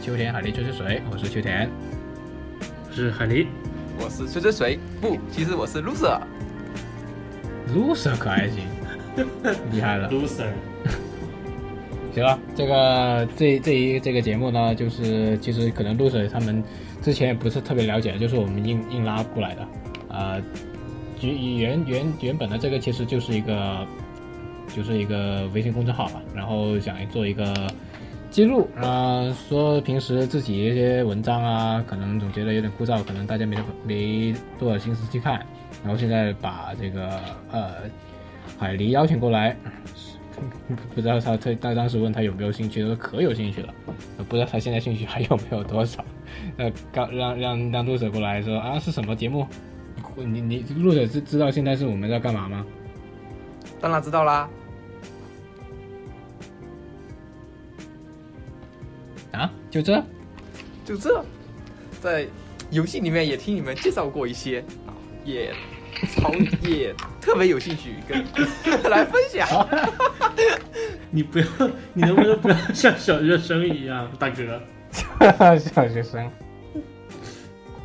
秋田海狸吹吹水，我是秋田，我是海狸，我是吹吹水，不，其实我是 loser。loser 可还行，厉害了。loser。行了，这个这这一这个节目呢，就是其实可能 loser 他们之前也不是特别了解，就是我们硬硬拉过来的，呃，原原原原本的这个其实就是一个就是一个微信公众号吧，然后想做一个记录啊、说平时自己一些文章啊，可能总觉得有点枯燥，可能大家没没多少心思去看，然后现在把这个呃海狸邀请过来。不知道他他他当时问他有没有兴趣，他说可有兴趣了，不知道他现在兴趣还有没有多少。呃，刚让让让陆者过来说啊是什么节目？你你陆者知知道现在是我们在干嘛吗？当然知道啦，就这？就这，在游戏里面也听你们介绍过一些，啊也超 也特别有兴趣跟 来分享。你不要，你能不能不要像小学生一样，大哥？小学生。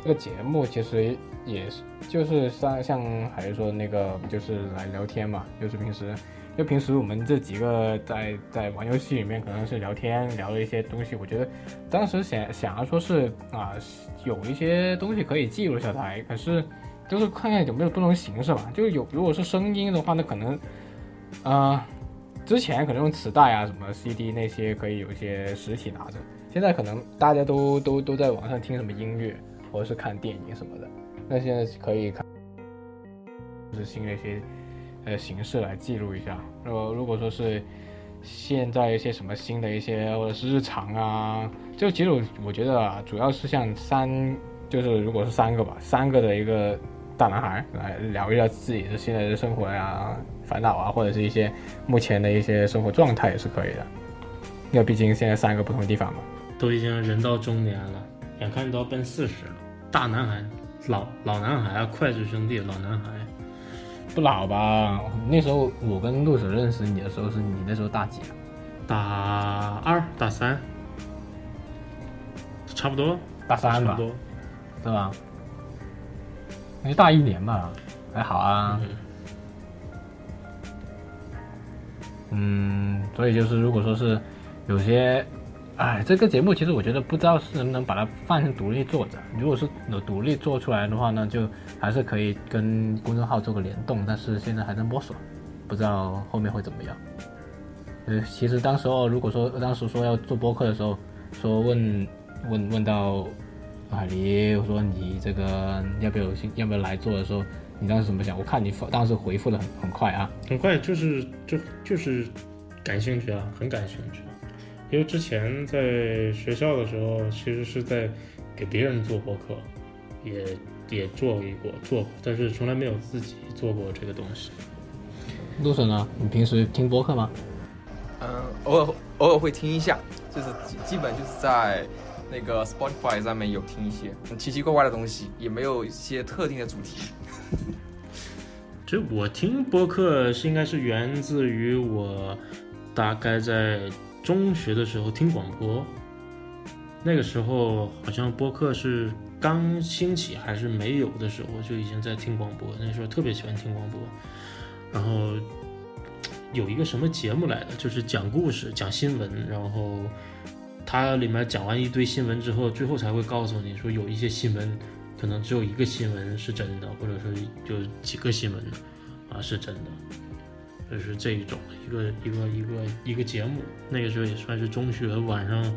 这个节目其实也是，就是像像还是说那个，就是来聊天嘛，就是平时，就平时我们这几个在在玩游戏里面可能是聊天聊了一些东西，我觉得当时想想要说是啊，有一些东西可以记录下来，可是就是看看有没有不同形式吧，就是有如果是声音的话，那可能啊。之前可能用磁带啊、什么 CD 那些可以有一些实体拿着，现在可能大家都都都在网上听什么音乐，或者是看电影什么的。那现在可以看，就是新的一些呃形式来记录一下。如果如果说是现在一些什么新的一些或者是日常啊，就其实我觉得啊，主要是像三，就是如果是三个吧，三个的一个大男孩来聊一下自己的现在的生活呀、烦恼啊，或者是一些目前的一些生活状态也是可以的。因为毕竟现在三个不同的地方嘛。都已经人到中年了，眼看都要奔四十了，大男孩、老老男孩啊，筷子兄弟，老男孩。不老吧？那时候我跟陆手认识你的时候，是你那时候大几啊？大二、大三，差不多，大三吧，差不多。对吧？那就大一年吧，还好啊。嗯嗯，所以就是如果说是有些，哎，这个节目其实我觉得不知道是能不能把它放成独立做着。如果是有独立做出来的话呢，就还是可以跟公众号做个联动，但是现在还在摸索，不知道后面会怎么样。呃，其实当时候如果说当时说要做播客的时候，说问问问到海狸，我说你这个要不要有兴要不要来做的时候，你当时怎么想？我看你发当时回复的很很快啊。很快就是就就是感兴趣啊，很感兴趣。因为之前在学校的时候，其实是在给别人做播客，也也做过做过，但是从来没有自己做过这个东西。陆神呢？你平时听播客吗？嗯，偶尔偶尔会听一下，就是基基本就是在那个 Spotify 上面有听一些奇奇怪怪的东西，也没有一些特定的主题。这我听播客是应该是源自于我大概在中学的时候听广播，那个时候好像播客是刚兴起还是没有的时候，就已经在听广播。那时候特别喜欢听广播，然后有一个什么节目来的，就是讲故事、讲新闻，然后它里面讲完一堆新闻之后，最后才会告诉你说有一些新闻可能只有一个新闻是真的，或者说有几个新闻啊是真的，就是这一种一个一个一个一个节目。那个时候也算是中学晚上，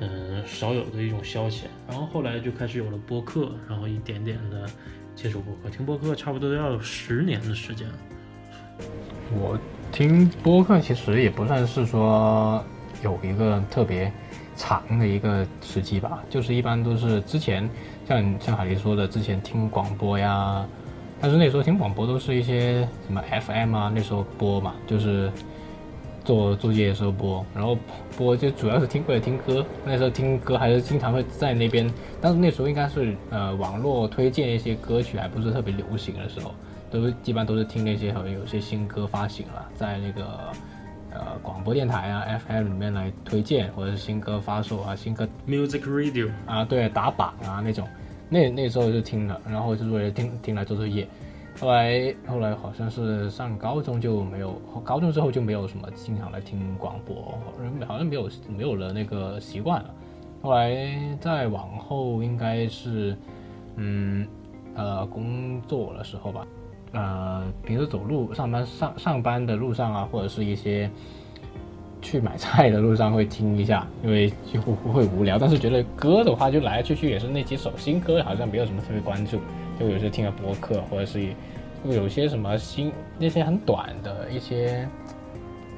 嗯、少有的一种消遣。然后后来就开始有了播客，然后一点点的接触播客，听播客差不多都要有十年的时间了。我听播客其实也不算是说有一个特别长的一个时期吧，就是一般都是之前像像海狸说的，之前听广播呀，但是那时候听广播都是一些什么 FM 啊，那时候播嘛，就是做作业的时候播，然后播就主要是听为了听歌，那时候听歌还是经常会在那边，但是那时候应该是呃网络推荐一些歌曲还不是特别流行的时候。都是基本上都是听那些好像有些新歌发行了，在那个呃广播电台啊 FM 里面来推荐，或者是新歌发售啊，新歌 Music Radio 啊，对，打榜啊那种，那那时候就听了，然后就是为了听听来做作业。后来后来好像是上高中就没有，高中之后就没有什么经常来听广播，好像没有没有了那个习惯了。后来再往后应该是，嗯，呃，工作的时候吧，呃，平时走路上班上上班的路上啊，或者是一些去买菜的路上会听一下，因为几乎不会无聊。但是觉得歌的话，就来来去去也是那几首新歌，好像没有什么特别关注。就有时听个播客，或者是有些什么新那些很短的一些，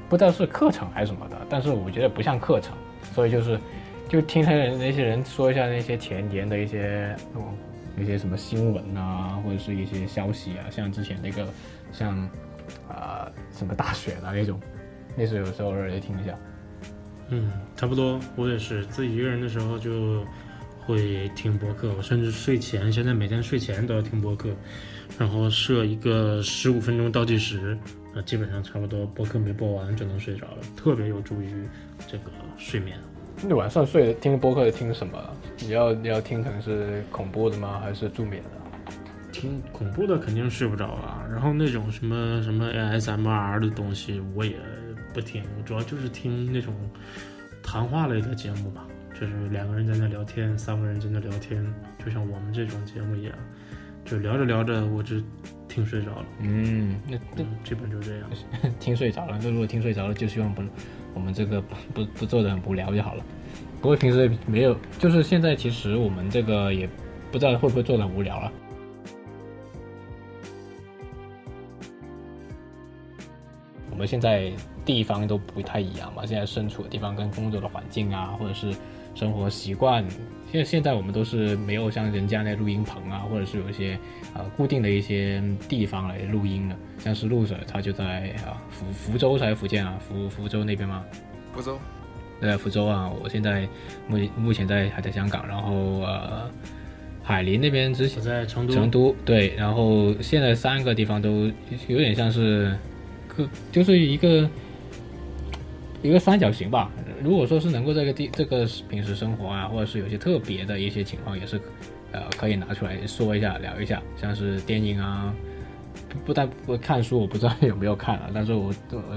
不知道是课程还是什么的，但是我觉得不像课程，所以就是就听他人那些人说一下那些前沿的一些一些什么新闻啊，或者是一些消息啊，像之前那个像啊什么大选啊那种，那时候有时候偶尔也听一下。嗯，差不多，我也是自己一个人的时候就。会听播客，我甚至睡前，现在每天睡前都要听播客，然后设一个十五分钟倒计时，啊，基本上差不多播客没播完就能睡着了，特别有助于这个睡眠。你晚上睡听播客听什么？你要你要听可能是恐怖的吗？还是助眠的？听恐怖的肯定睡不着啊，然后那种什么什么 ASMR 的东西我也不听，我主要就是听那种谈话类的节目吧。就是两个人在那聊天，三个人在那聊天，就像我们这种节目一样，就聊着聊着我就听睡着了。嗯，那那基本就这样，听睡着了。那如果听睡着了，就希望不我们这个不不做的很无聊就好了。不过平时没有，就是现在其实我们这个也不知道会不会做的无聊了。我们现在地方都不太一样嘛，现在身处的地方跟工作的环境啊，或者是。生活习惯，现现在我们都是没有像人家那录音棚啊，或者是有一些呃固定的一些地方来录音的，像是录者他就在啊福福州还是福建啊福福州那边吗？福州，在福州啊，我现在目目前在还在香港，然后呃海林那边之前在成都，成都对，然后现在三个地方都有点像是各就是一个一个三角形吧。如果说是能够这个地这个平时生活啊，或者是有些特别的一些情况，也是，呃，可以拿出来说一下聊一下，像是电影啊，不不但不看书，我不知道有没有看啊，但是我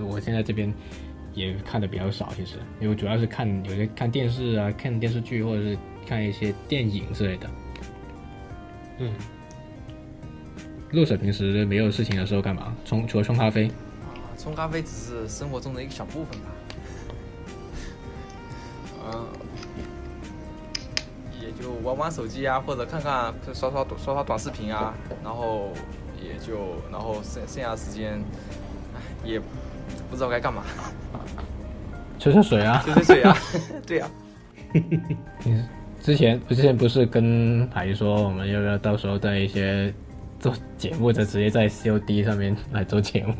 我现在这边也看的比较少，其实因为主要是看有些看电视啊，看电视剧或者是看一些电影之类的。嗯，陆婶平时没有事情的时候干嘛？冲除了冲咖啡？啊，冲咖啡只是生活中的一个小部分吧。就玩玩手机啊，或者看看刷刷短刷刷短视频啊，然后也就然后剩剩下的时间，唉，也不知道该干嘛。吹吹水啊！吹吹水啊！对呀。你之前之前不是跟海姨说，我们要不要到时候在一些做节目的直接在 COD 上面来做节目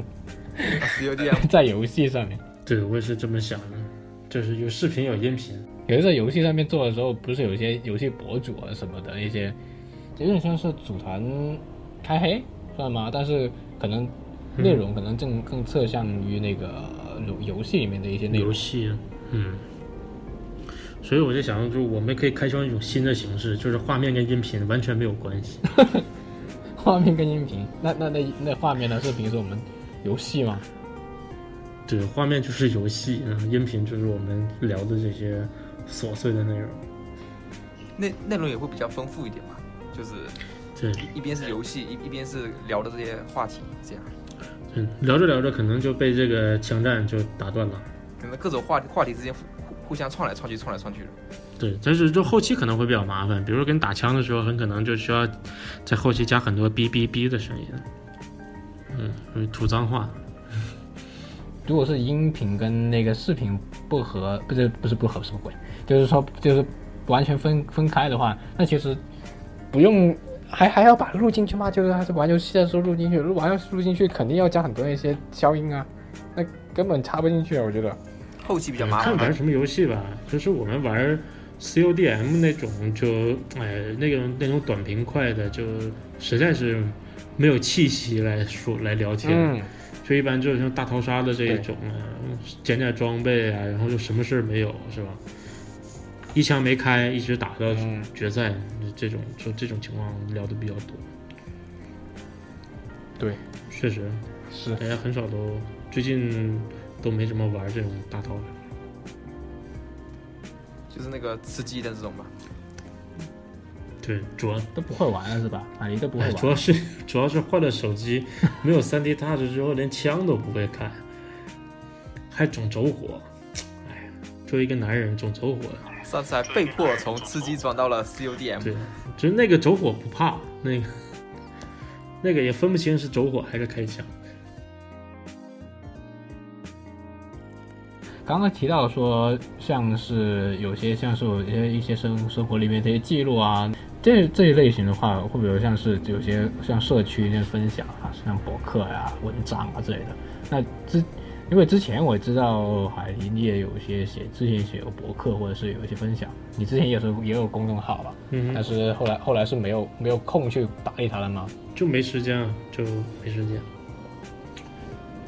？COD 啊，在游戏上面。对，我也是这么想的。就是有视频有音频，有的在游戏上面做的时候，不是有些游戏博主啊什么的一些，有点像是组团开黑算吗？但是可能内容可能更更侧向于那个游游戏里面的一些内容。游戏，嗯。所以我就想，就我们可以开创一种新的形式，就是画面跟音频完全没有关系。画面跟音频，那那那那画面呢？是平时我们游戏吗？对，画面就是游戏，然后音频就是我们聊的这些琐碎的内容。内内容也会比较丰富一点嘛，就是对，一边是游戏，一一边是聊的这些话题，这样。嗯，聊着聊着可能就被这个枪战就打断了。可能各种话话题之间互互相串来串去，串来串去的。对，但是就后期可能会比较麻烦，比如说跟打枪的时候，很可能就需要在后期加很多哔哔哔的声音。嗯，吐脏话。如果是音频跟那个视频不合，不是不是不合什么鬼，就是说就是完全分分开的话，那其实不用还还要把录进去吗？就是还是玩游戏的时候录进去，录玩游戏录进去肯定要加很多那些消音啊，那根本插不进去啊，我觉得。后期比较麻烦。看玩什么游戏吧，就是我们玩 CODM 那种，就哎那个那种短平快的，就实在是没有气息来说来聊天。就一般就是像大逃杀的这一种啊，捡点装备啊，然后就什么事儿没有，是吧？一枪没开，一直打到嗯，决赛，这种就这种情况聊的比较多。对，确实，是大家很少都最近都没怎么玩这种大逃杀。就是那个吃鸡的这种吧。对，主要都不会玩了是吧？啊，你都不会哎，玩。主要是主要是换了手机，没有三 D Touch 之后，连枪都不会开，还总走火。哎呀，作为一个男人，总走火。上次还被迫从吃鸡转到了 CODM，对，就是那个走火不怕，那个那个也分不清是走火还是开枪。刚刚提到说，像是有些像是有一些一些生生活里面这些记录啊，这这一类型的话，会不会像是有些像社区那些分享啊，像博客呀、文章啊之类的？那之因为之前我知道海狸你也有一些写，之前写有博客或者是有一些分享，你之前也是也有公众号吧？嗯但，是后来后来是没有没有空去打理它了吗？就没时间啊，就没时间。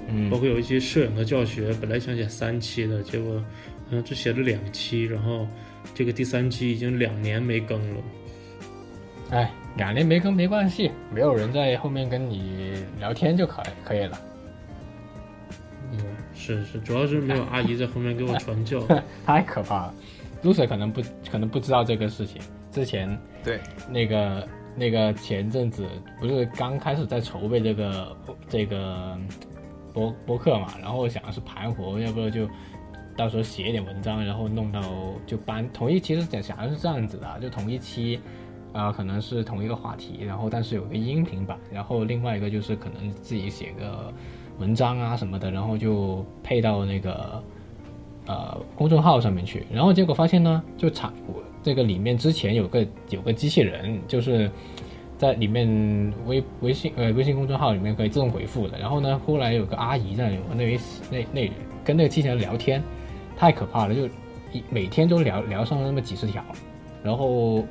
嗯包括有一些摄影的教学，本来想写三期的，结果嗯只写了两期，然后这个第三期已经两年没更了。哎，两年没更没关系，没有人在后面跟你聊天就可可以了。嗯，是是，主要是没有阿姨在后面给我 传教。太可怕了。Lucy 可能不可能不知道这个事情，之前对，那个那个前阵子不是刚开始在筹备这个这个播播客嘛，然后想的是盘活，要不就到时候写一点文章，然后弄到就搬同一，其实想想的是这样子的啊，就同一期。啊、可能是同一个话题，然后但是有个音频版，然后另外一个就是可能自己写个文章啊什么的，然后就配到那个呃公众号上面去，然后结果发现呢，就产这个里面之前有个有个机器人，就是在里面微微信呃微信公众号里面可以自动回复的，然后呢，后来有个阿姨在那里那里那那里跟那个机器人聊天，太可怕了，就一每天都聊聊上那么几十条，然后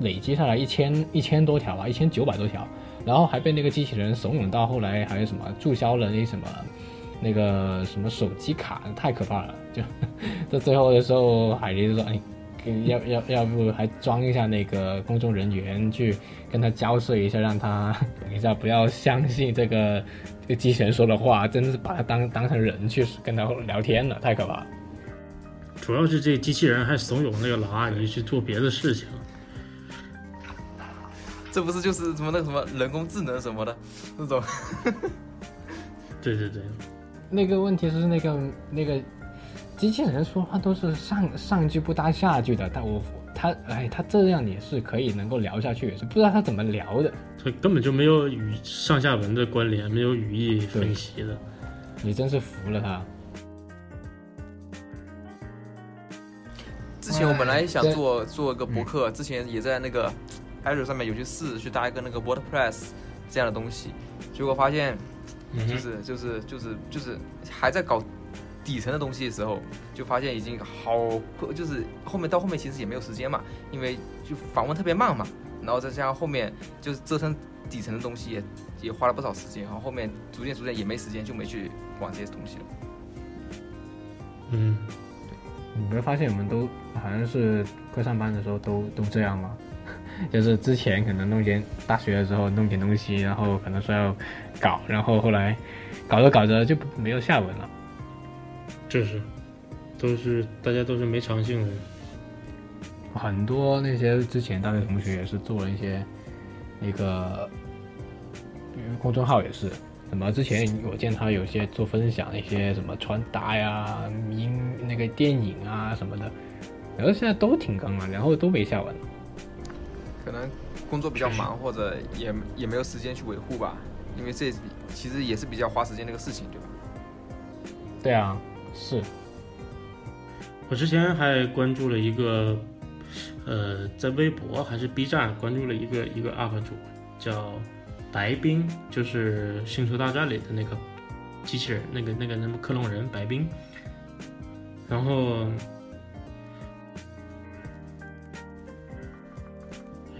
累积下来一千一千多条吧，一千九百多条，然后还被那个机器人怂恿到后来还有什么注销了那什么那个什么手机卡，太可怕了。就这最后的时候，海狸就说：“哎，要要要不还装一下那个公众人员去跟他交涉一下，让他等一下不要相信这个这个机器人说的话，真的是把他当当成人去跟他聊天了，太可怕。”主要是这机器人还怂恿那个老阿姨去做别的事情。这不是就是什么那个什么人工智能什么的那种，对对对，那个问题是那个那个机器人说话都是上上句不搭下句的，但我他哎他这样也是可以能够聊下去，是不知道他怎么聊的。他根本就没有语上下文的关联，没有语义分析的。你真是服了他。之前我本来想哎做做一个博客，之前也在那个 Azure 上面有去试去搭一个那个 WordPress 这样的东西，结果发现就是就是就是就是还在搞底层的东西的时候，就发现已经好就是后面到后面其实也没有时间嘛，因为就访问特别慢嘛，然后再加上后面就是折腾底层的东西也也花了不少时间，然后后面逐渐逐渐也没时间，就没去玩这些东西了。嗯，你没有发现我们都好像是快上班的时候都都这样吗？就是之前可能弄点大学的时候弄点东西，然后可能说要搞，然后后来搞着搞着就没有下文了。这是都是大家都是没长性的。很多那些之前大学同学也是做了一些那个嗯公众号也是，什么之前我见他有些做分享一些什么穿搭呀、音那个电影啊什么的，然后现在都停更了，然后都没下文。可能工作比较忙，或者也也没有时间去维护吧，因为这其实也是比较花时间的一个事情，对吧？对啊，是我之前还关注了一个，呃，在微博还是 B 站关注了一个一个 UP 主，叫白冰，就是《星球大战》里的那个机器人，那个那个什么克隆人白冰。然后，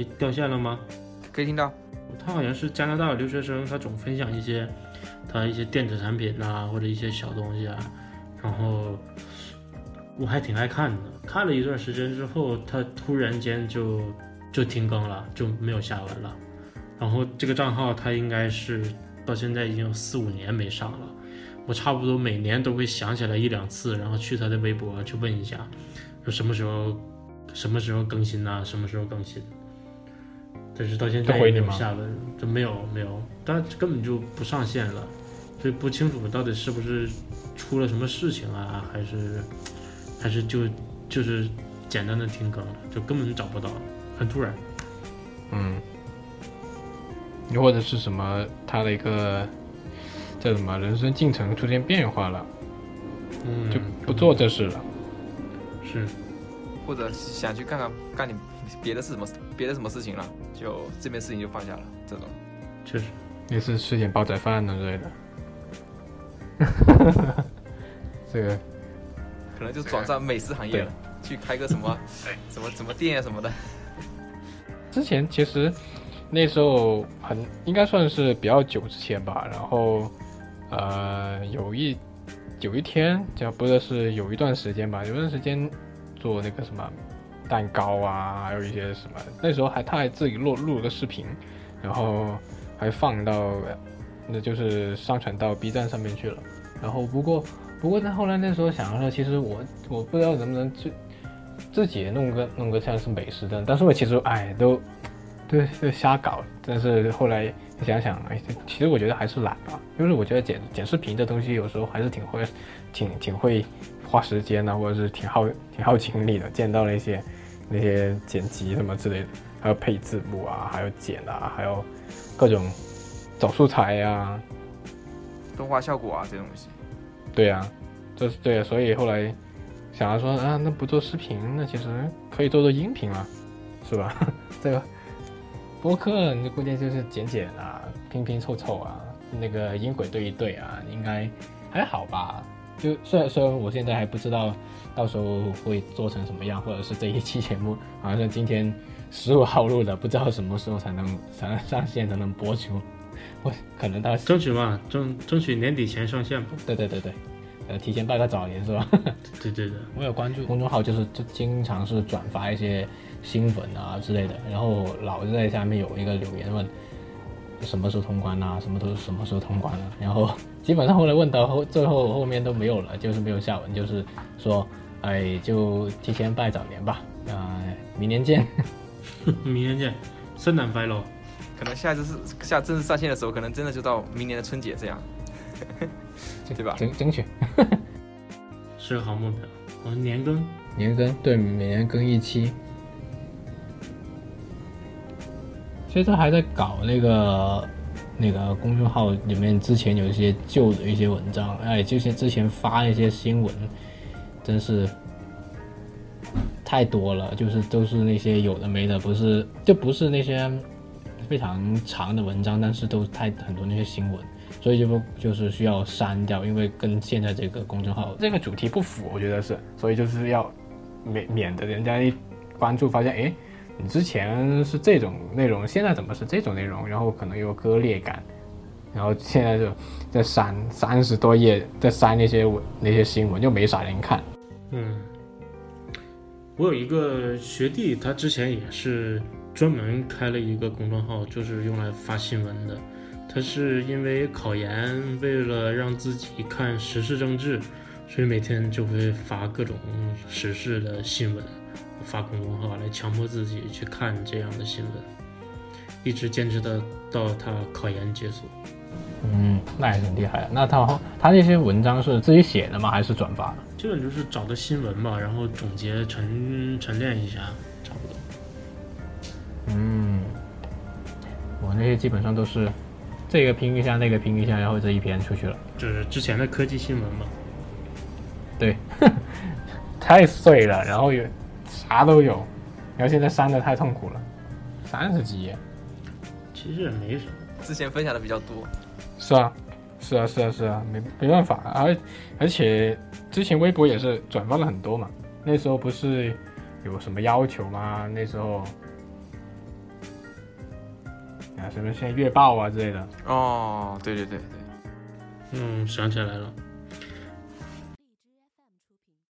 哎，掉线了吗？可以听到，他好像是加拿大的留学生，他总分享一些他一些电子产品呐、或者一些小东西啊，然后我还挺爱看的。看了一段时间之后，他突然间就就停更了，就没有下文了。然后这个账号他应该是到现在已经有四五年没上了。我差不多每年都会想起来一两次，然后去他的微博去问一下，说什么时候什么时候更新呐、什么时候更新。但是到现在也没有他回你吗下文，就没有没有，他根本就不上线了，所以不清楚到底是不是出了什么事情啊，还是还是就就是简单的停更了，就根本找不到，很突然。嗯，又或者是什么他的一个叫什么人生进程出现变化了，嗯，就不做这事了。是或者想去干干干点别的是什么别的什么事情了，就这边事情就放下了，这种。确实，也是吃点煲仔饭呢之类的。这个可能就转战美食行业了，去开个什么 什么什么店啊什么的。之前其实那时候很应该算是比较久之前吧，然后呃有一有一天，就不是是有一段时间吧，有一段时间做那个什么蛋糕啊，还有一些什么，那时候还他还自己录录了个视频，然后还放到那就是上传到 B 站上面去了。然后不过不过他后来那时候想说，其实我我不知道能不能自自己弄个弄个像是美食的，但是我其实哎都对就瞎搞，但是后来想想，哎，其实我觉得还是懒吧，就是我觉得剪剪视频这东西有时候还是挺会挺挺会花时间的，或者是挺耗挺耗精力的，见到了一些那些剪辑什么之类的，还有配字幕啊，还有剪啊，还有各种找素材啊、动画效果啊这些东西，对呀、这是对啊，所以后来想要说啊，那不做视频，那其实可以做做音频啊，是吧？这个播客你估计就是剪剪啊，拼拼凑凑啊，那个音轨对一对啊，应该还好吧？就虽然虽然我现在还不知道到时候会做成什么样，或者是这一期节目好像今天十五号录的，不知道什么时候才能才能上线才能播出，我可能到 争取嘛，争争取年底前上线吧。对对对对，呃，提前拜个早年是吧？对对对，我有关注公众号，就是就经常是转发一些新闻啊之类的，然后老是在下面有一个留言问什么时候通关啊，什么都什么时候通关啊，然后基本上后来问到后最后后面都没有了，就是没有下文，就是说哎就提前拜早年吧，啊、明年见。明年见，圣诞快乐。可能下一次是下正式上线的时候，可能真的就到明年的春节这样，对吧？争争取是个好目标。我们年更，年更，对，每年更一期。其实还在搞那个那个公众号里面，之前有一些旧的一些文章，哎，就是之前发一些新闻，真是太多了，就是都是那些有的没的，不是就不是那些非常长的文章，但是都太很多那些新闻，所以就不就是需要删掉，因为跟现在这个公众号这个主题不符，我觉得是，所以就是要免免得人家一关注发现，哎，你之前是这种内容，现在怎么是这种内容，然后可能有割裂感，然后现在就在删三十多页，在删那些文那些新闻，就没啥人看。嗯，我有一个学弟，他之前也是专门开了一个公众号，就是用来发新闻的。他是因为考研，为了让自己看时事政治，所以每天就会发各种时事的新闻，发公众号来强迫自己去看这样的新闻，一直坚持的到他考研结束。嗯，那也挺厉害的。那他他那些文章是自己写的吗？还是转发的？基本就是找的新闻吧，然后总结沉沉淀一下，差不多。嗯，我那些基本上都是这个拼一下，那个拼一下，然后这一篇出去了。就是之前的科技新闻嘛。对，太碎了，然后有啥都有，然后现在删的太痛苦了，三十几页。其实也没什么。之前分享的比较多，是啊，是啊，是啊，是啊，没没办法，而而且之前微博也是转发了很多嘛，那时候不是有什么要求吗？那时候啊，什么现在月报啊之类的，哦，对对对对，嗯，想起来了，